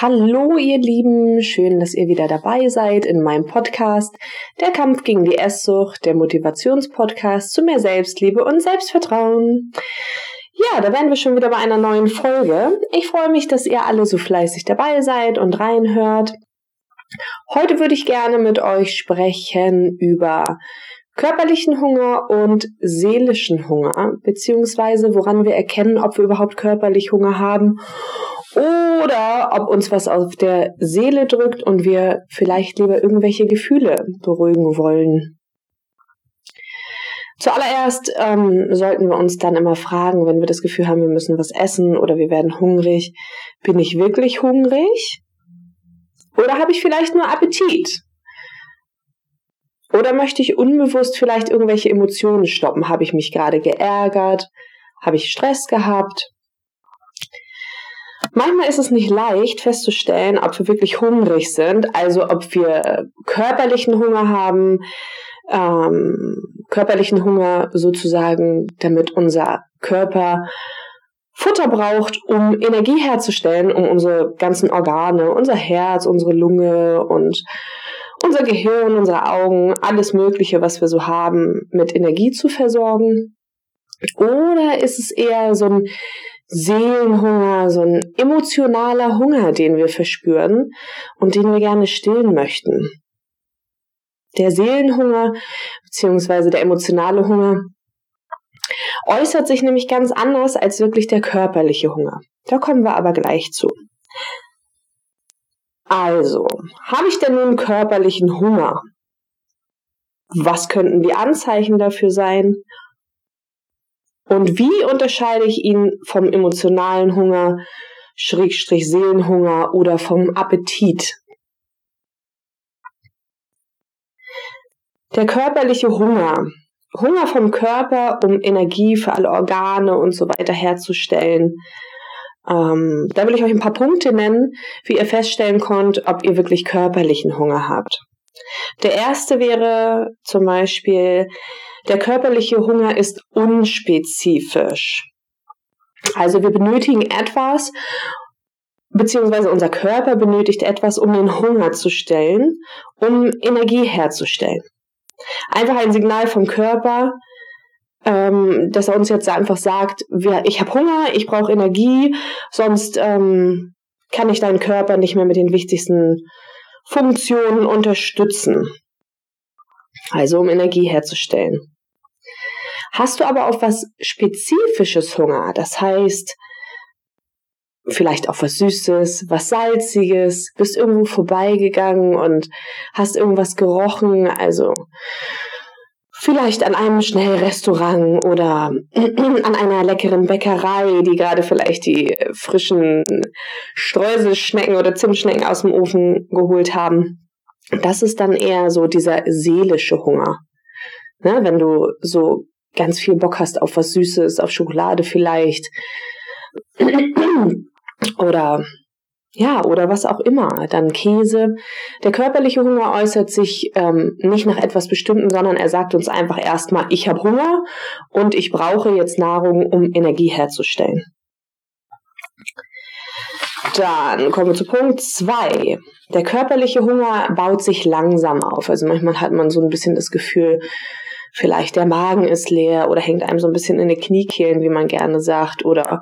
Hallo ihr Lieben, schön, dass ihr wieder dabei seid in meinem Podcast Der Kampf gegen die Esssucht, der Motivationspodcast zu mehr Selbstliebe und Selbstvertrauen. Ja, da wären wir schon wieder bei einer neuen Folge. Ich freue mich, dass ihr alle so fleißig dabei seid und reinhört. Heute würde ich gerne mit euch sprechen über körperlichen Hunger und seelischen Hunger, beziehungsweise woran wir erkennen, ob wir überhaupt körperlich Hunger haben oder ob uns was auf der Seele drückt und wir vielleicht lieber irgendwelche Gefühle beruhigen wollen. Zuallererst ähm, sollten wir uns dann immer fragen, wenn wir das Gefühl haben, wir müssen was essen oder wir werden hungrig, bin ich wirklich hungrig? Oder habe ich vielleicht nur Appetit? Oder möchte ich unbewusst vielleicht irgendwelche Emotionen stoppen? Habe ich mich gerade geärgert? Habe ich Stress gehabt? Manchmal ist es nicht leicht festzustellen, ob wir wirklich hungrig sind, also ob wir körperlichen Hunger haben, ähm, körperlichen Hunger sozusagen, damit unser Körper Futter braucht, um Energie herzustellen, um unsere ganzen Organe, unser Herz, unsere Lunge und unser Gehirn, unsere Augen, alles Mögliche, was wir so haben, mit Energie zu versorgen? Oder ist es eher so ein Seelenhunger, so ein emotionaler Hunger, den wir verspüren und den wir gerne stillen möchten? Der Seelenhunger beziehungsweise der emotionale Hunger äußert sich nämlich ganz anders als wirklich der körperliche Hunger. Da kommen wir aber gleich zu. Also, habe ich denn nun körperlichen Hunger? Was könnten die Anzeichen dafür sein? Und wie unterscheide ich ihn vom emotionalen Hunger, Schrägstrich Seelenhunger oder vom Appetit? Der körperliche Hunger. Hunger vom Körper, um Energie für alle Organe und so weiter herzustellen. Ähm, da will ich euch ein paar Punkte nennen, wie ihr feststellen könnt, ob ihr wirklich körperlichen Hunger habt. Der erste wäre zum Beispiel, der körperliche Hunger ist unspezifisch. Also wir benötigen etwas, beziehungsweise unser Körper benötigt etwas, um den Hunger zu stellen, um Energie herzustellen. Einfach ein Signal vom Körper, ähm, dass er uns jetzt einfach sagt, wir, ich habe Hunger, ich brauche Energie, sonst ähm, kann ich deinen Körper nicht mehr mit den wichtigsten Funktionen unterstützen. Also um Energie herzustellen. Hast du aber auf was Spezifisches Hunger, das heißt, vielleicht auf was Süßes, was Salziges, bist irgendwo vorbeigegangen und hast irgendwas gerochen, also vielleicht an einem Schnellrestaurant oder an einer leckeren Bäckerei, die gerade vielleicht die frischen Streuselschnecken oder Zimtschnecken aus dem Ofen geholt haben. Das ist dann eher so dieser seelische Hunger. Ne, wenn du so ganz viel Bock hast auf was Süßes, auf Schokolade vielleicht. Oder ja, oder was auch immer. Dann Käse. Der körperliche Hunger äußert sich ähm, nicht nach etwas Bestimmten, sondern er sagt uns einfach erstmal, ich habe Hunger und ich brauche jetzt Nahrung, um Energie herzustellen. Dann kommen wir zu Punkt zwei. Der körperliche Hunger baut sich langsam auf. Also manchmal hat man so ein bisschen das Gefühl, vielleicht der Magen ist leer oder hängt einem so ein bisschen in den Kniekehlen, wie man gerne sagt, oder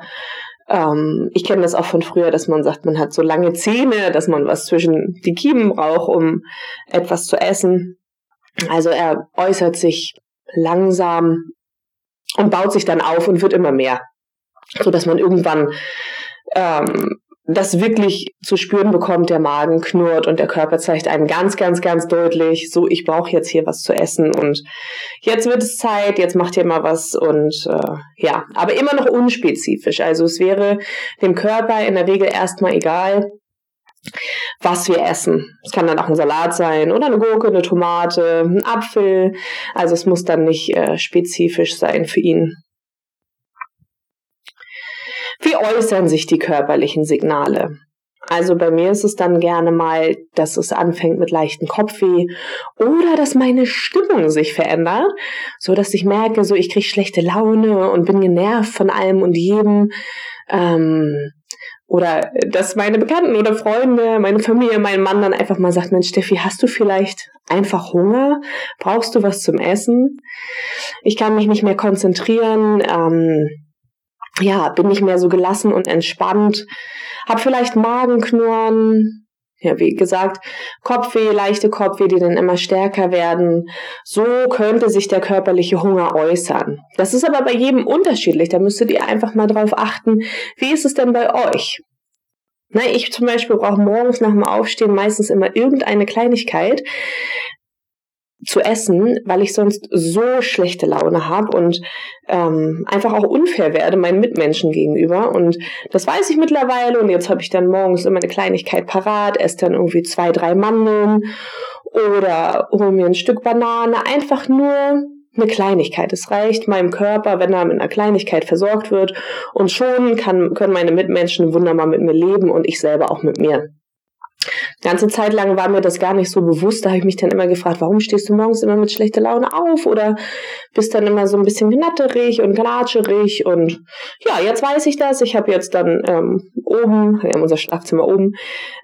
ähm, ich kenne das auch von früher, dass man sagt, man hat so lange Zähne, dass man was zwischen die Kiemen braucht, um etwas zu essen. Also er äußert sich langsam und baut sich dann auf und wird immer mehr, so dass man irgendwann ähm, das wirklich zu spüren bekommt, der Magen knurrt und der Körper zeigt einem ganz, ganz, ganz deutlich, so, ich brauche jetzt hier was zu essen und jetzt wird es Zeit, jetzt macht ihr mal was und äh, ja, aber immer noch unspezifisch. Also es wäre dem Körper in der Regel erstmal egal, was wir essen. Es kann dann auch ein Salat sein oder eine Gurke, eine Tomate, ein Apfel. Also es muss dann nicht äh, spezifisch sein für ihn. Wie äußern sich die körperlichen Signale? Also bei mir ist es dann gerne mal, dass es anfängt mit leichten Kopfweh oder dass meine Stimmung sich verändert, so dass ich merke, so ich kriege schlechte Laune und bin genervt von allem und jedem. Ähm, oder dass meine Bekannten oder Freunde, meine Familie, mein Mann dann einfach mal sagt, Mensch, Steffi, hast du vielleicht einfach Hunger? Brauchst du was zum Essen? Ich kann mich nicht mehr konzentrieren, ähm, ja, bin nicht mehr so gelassen und entspannt, hab vielleicht Magenknurren, ja, wie gesagt, Kopfweh, leichte Kopfweh, die dann immer stärker werden. So könnte sich der körperliche Hunger äußern. Das ist aber bei jedem unterschiedlich. Da müsstet ihr einfach mal drauf achten, wie ist es denn bei euch? Na, ich zum Beispiel brauche morgens nach dem Aufstehen meistens immer irgendeine Kleinigkeit, zu essen, weil ich sonst so schlechte Laune habe und ähm, einfach auch unfair werde meinen Mitmenschen gegenüber. Und das weiß ich mittlerweile. Und jetzt habe ich dann morgens immer eine Kleinigkeit parat, esse dann irgendwie zwei, drei Mandeln oder hole mir ein Stück Banane. Einfach nur eine Kleinigkeit. Es reicht meinem Körper, wenn er mit einer Kleinigkeit versorgt wird. Und schon kann, können meine Mitmenschen wunderbar mit mir leben und ich selber auch mit mir. Ganze Zeit lang war mir das gar nicht so bewusst. Da habe ich mich dann immer gefragt, warum stehst du morgens immer mit schlechter Laune auf oder bist dann immer so ein bisschen gnatterig und gnatscherig und ja, jetzt weiß ich das. Ich habe jetzt dann ähm, oben, wir haben unser Schlafzimmer oben,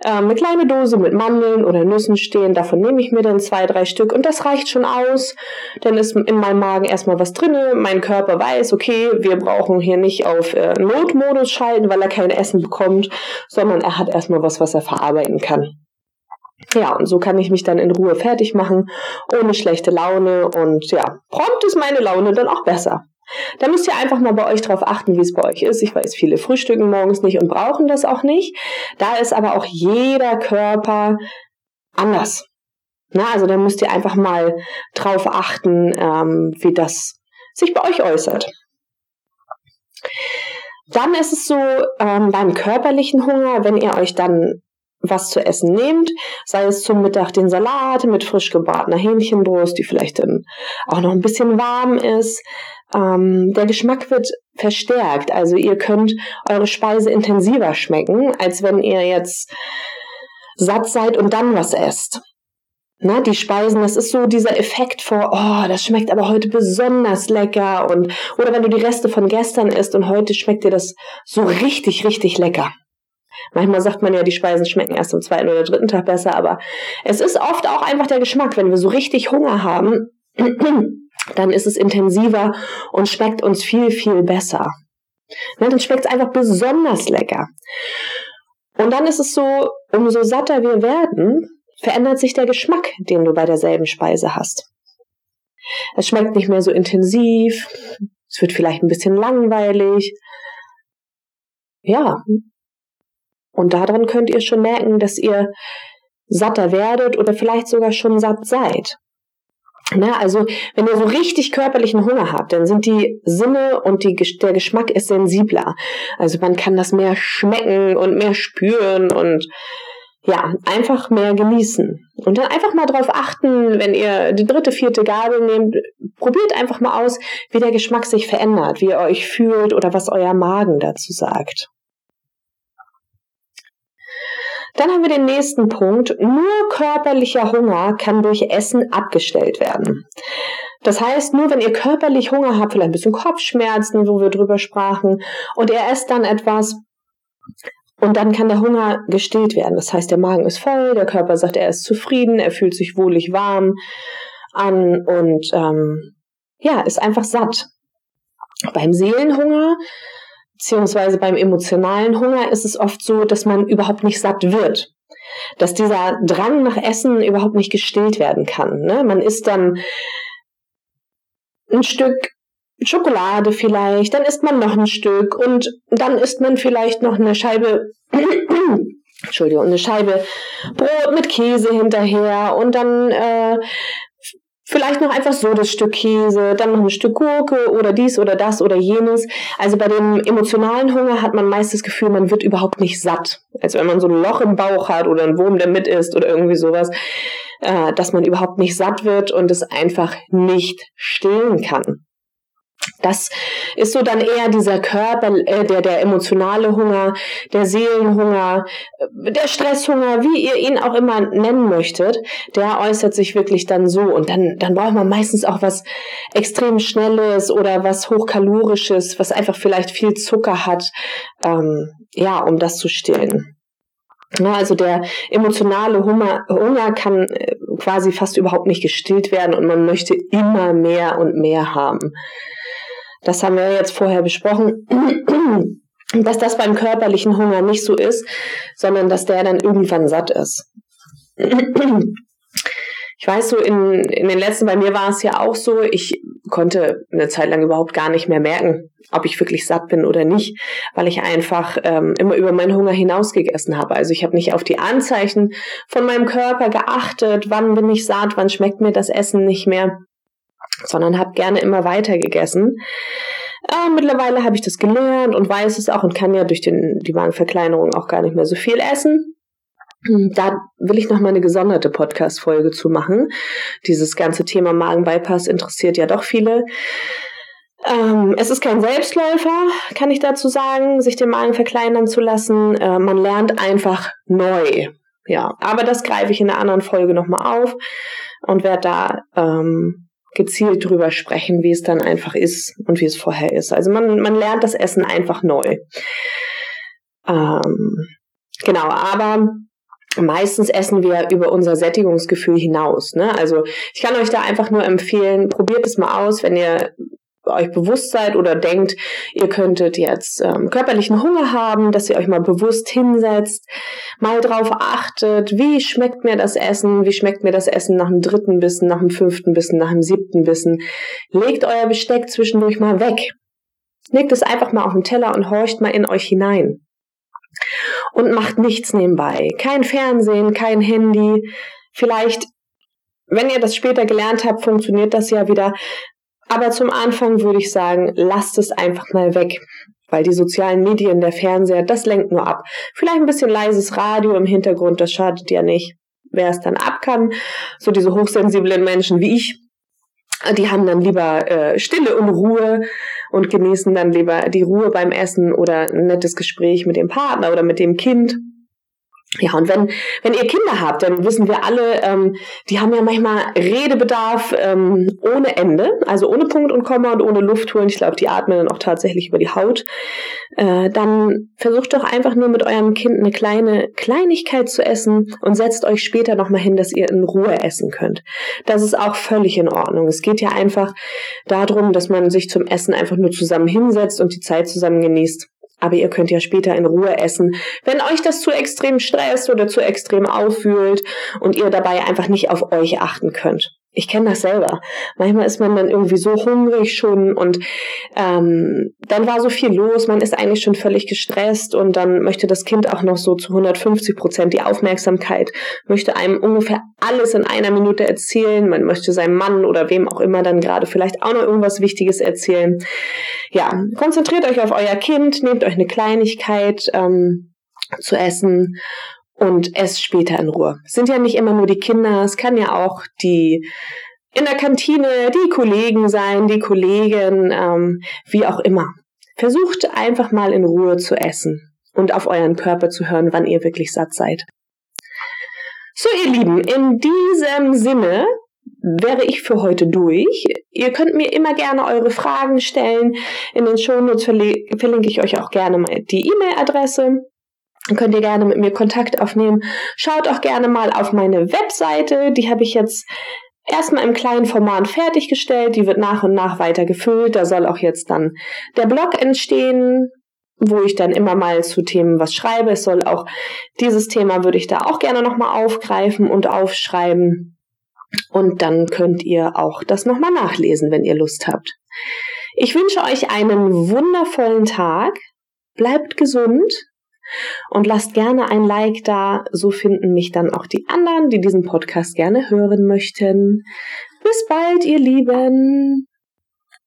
ähm, eine kleine Dose mit Mandeln oder Nüssen stehen. Davon nehme ich mir dann zwei, drei Stück und das reicht schon aus. Dann ist in meinem Magen erstmal was drinne. Mein Körper weiß, okay, wir brauchen hier nicht auf äh, Notmodus schalten, weil er kein Essen bekommt, sondern er hat erstmal was, was er verarbeiten kann. Ja, und so kann ich mich dann in Ruhe fertig machen, ohne schlechte Laune und ja, prompt ist meine Laune dann auch besser. Da müsst ihr einfach mal bei euch drauf achten, wie es bei euch ist. Ich weiß, viele frühstücken morgens nicht und brauchen das auch nicht. Da ist aber auch jeder Körper anders. Na, also da müsst ihr einfach mal drauf achten, ähm, wie das sich bei euch äußert. Dann ist es so ähm, beim körperlichen Hunger, wenn ihr euch dann was zu essen nehmt, sei es zum Mittag den Salat mit frisch gebratener Hähnchenbrust, die vielleicht dann auch noch ein bisschen warm ist. Ähm, der Geschmack wird verstärkt, also ihr könnt eure Speise intensiver schmecken, als wenn ihr jetzt satt seid und dann was esst. Na, die Speisen, das ist so dieser Effekt vor, oh, das schmeckt aber heute besonders lecker und, oder wenn du die Reste von gestern isst und heute schmeckt dir das so richtig, richtig lecker. Manchmal sagt man ja, die Speisen schmecken erst am zweiten oder dritten Tag besser, aber es ist oft auch einfach der Geschmack. Wenn wir so richtig Hunger haben, dann ist es intensiver und schmeckt uns viel, viel besser. dann schmeckt es einfach besonders lecker. Und dann ist es so, umso satter wir werden, verändert sich der Geschmack, den du bei derselben Speise hast. Es schmeckt nicht mehr so intensiv, es wird vielleicht ein bisschen langweilig. Ja, und daran könnt ihr schon merken, dass ihr satter werdet oder vielleicht sogar schon satt seid. Na, also, wenn ihr so richtig körperlichen Hunger habt, dann sind die Sinne und die, der Geschmack ist sensibler. Also man kann das mehr schmecken und mehr spüren und ja, einfach mehr genießen. Und dann einfach mal drauf achten, wenn ihr die dritte, vierte Gabel nehmt, probiert einfach mal aus, wie der Geschmack sich verändert, wie ihr euch fühlt oder was euer Magen dazu sagt. Dann haben wir den nächsten Punkt. Nur körperlicher Hunger kann durch Essen abgestellt werden. Das heißt, nur wenn ihr körperlich Hunger habt, vielleicht ein bisschen Kopfschmerzen, wo wir drüber sprachen, und ihr esst dann etwas, und dann kann der Hunger gestillt werden. Das heißt, der Magen ist voll, der Körper sagt, er ist zufrieden, er fühlt sich wohlig warm an und ähm, ja, ist einfach satt. Beim Seelenhunger beziehungsweise beim emotionalen Hunger ist es oft so, dass man überhaupt nicht satt wird. Dass dieser Drang nach Essen überhaupt nicht gestillt werden kann. Ne? Man isst dann ein Stück Schokolade vielleicht, dann isst man noch ein Stück und dann isst man vielleicht noch eine Scheibe, Entschuldigung, eine Scheibe Brot mit Käse hinterher und dann äh, Vielleicht noch einfach so das Stück Käse, dann noch ein Stück Gurke oder dies oder das oder jenes. Also bei dem emotionalen Hunger hat man meist das Gefühl, man wird überhaupt nicht satt. Also wenn man so ein Loch im Bauch hat oder ein Wurm, der mit ist oder irgendwie sowas, äh, dass man überhaupt nicht satt wird und es einfach nicht stillen kann. Das ist so dann eher dieser Körper, äh, der, der emotionale Hunger, der Seelenhunger, äh, der Stresshunger, wie ihr ihn auch immer nennen möchtet, der äußert sich wirklich dann so. Und dann, dann braucht man meistens auch was extrem Schnelles oder was Hochkalorisches, was einfach vielleicht viel Zucker hat, ähm, ja, um das zu stillen. Ja, also der emotionale Hunger, Hunger kann äh, quasi fast überhaupt nicht gestillt werden und man möchte immer mehr und mehr haben. Das haben wir jetzt vorher besprochen, dass das beim körperlichen Hunger nicht so ist, sondern dass der dann irgendwann satt ist. Ich weiß so, in, in den letzten, bei mir war es ja auch so, ich konnte eine Zeit lang überhaupt gar nicht mehr merken, ob ich wirklich satt bin oder nicht, weil ich einfach ähm, immer über meinen Hunger hinaus gegessen habe. Also ich habe nicht auf die Anzeichen von meinem Körper geachtet, wann bin ich satt, wann schmeckt mir das Essen nicht mehr sondern habe gerne immer weiter gegessen. Äh, mittlerweile habe ich das gelernt und weiß es auch und kann ja durch den, die Magenverkleinerung auch gar nicht mehr so viel essen. Da will ich noch mal eine gesonderte Podcast-Folge zu machen. Dieses ganze Thema Magenbypass interessiert ja doch viele. Ähm, es ist kein Selbstläufer, kann ich dazu sagen, sich den Magen verkleinern zu lassen. Äh, man lernt einfach neu. Ja, aber das greife ich in einer anderen Folge nochmal auf und werde da ähm, gezielt drüber sprechen, wie es dann einfach ist und wie es vorher ist. Also man, man lernt das Essen einfach neu. Ähm, genau, aber meistens essen wir über unser Sättigungsgefühl hinaus. Ne? Also ich kann euch da einfach nur empfehlen, probiert es mal aus, wenn ihr euch bewusst seid oder denkt, ihr könntet jetzt ähm, körperlichen Hunger haben, dass ihr euch mal bewusst hinsetzt, mal drauf achtet, wie schmeckt mir das Essen, wie schmeckt mir das Essen nach dem dritten Bissen, nach dem fünften Bissen, nach dem siebten Bissen. Legt euer Besteck zwischendurch mal weg. Legt es einfach mal auf den Teller und horcht mal in euch hinein. Und macht nichts nebenbei. Kein Fernsehen, kein Handy. Vielleicht wenn ihr das später gelernt habt, funktioniert das ja wieder. Aber zum Anfang würde ich sagen, lasst es einfach mal weg. Weil die sozialen Medien, der Fernseher, das lenkt nur ab. Vielleicht ein bisschen leises Radio im Hintergrund, das schadet ja nicht. Wer es dann ab kann, so diese hochsensiblen Menschen wie ich, die haben dann lieber äh, Stille und Ruhe und genießen dann lieber die Ruhe beim Essen oder ein nettes Gespräch mit dem Partner oder mit dem Kind. Ja, und wenn, wenn ihr Kinder habt, dann wissen wir alle, ähm, die haben ja manchmal Redebedarf ähm, ohne Ende, also ohne Punkt und Komma und ohne Luft holen. Ich glaube, die atmen dann auch tatsächlich über die Haut. Äh, dann versucht doch einfach nur mit eurem Kind eine kleine Kleinigkeit zu essen und setzt euch später nochmal hin, dass ihr in Ruhe essen könnt. Das ist auch völlig in Ordnung. Es geht ja einfach darum, dass man sich zum Essen einfach nur zusammen hinsetzt und die Zeit zusammen genießt. Aber ihr könnt ja später in Ruhe essen. Wenn euch das zu extrem stresst oder zu extrem auffühlt und ihr dabei einfach nicht auf euch achten könnt. Ich kenne das selber. Manchmal ist man dann irgendwie so hungrig schon und ähm, dann war so viel los, man ist eigentlich schon völlig gestresst und dann möchte das Kind auch noch so zu 150 Prozent die Aufmerksamkeit, möchte einem ungefähr alles in einer Minute erzählen, man möchte seinem Mann oder wem auch immer dann gerade vielleicht auch noch irgendwas Wichtiges erzählen. Ja, konzentriert euch auf euer Kind, nehmt euch eine Kleinigkeit ähm, zu essen und esst später in Ruhe. Es sind ja nicht immer nur die Kinder, es kann ja auch die in der Kantine, die Kollegen sein, die Kollegen, ähm, wie auch immer. Versucht einfach mal in Ruhe zu essen und auf euren Körper zu hören, wann ihr wirklich satt seid. So, ihr Lieben, in diesem Sinne wäre ich für heute durch. Ihr könnt mir immer gerne eure Fragen stellen. In den Shownotes verlinke ich euch auch gerne mal die E-Mail-Adresse. Könnt ihr gerne mit mir Kontakt aufnehmen. Schaut auch gerne mal auf meine Webseite. Die habe ich jetzt erstmal im kleinen Format fertiggestellt. Die wird nach und nach weiter gefüllt. Da soll auch jetzt dann der Blog entstehen, wo ich dann immer mal zu Themen was schreibe. Es soll auch dieses Thema würde ich da auch gerne nochmal aufgreifen und aufschreiben. Und dann könnt ihr auch das nochmal nachlesen, wenn ihr Lust habt. Ich wünsche euch einen wundervollen Tag. Bleibt gesund und lasst gerne ein Like da, so finden mich dann auch die anderen, die diesen Podcast gerne hören möchten. Bis bald, ihr Lieben.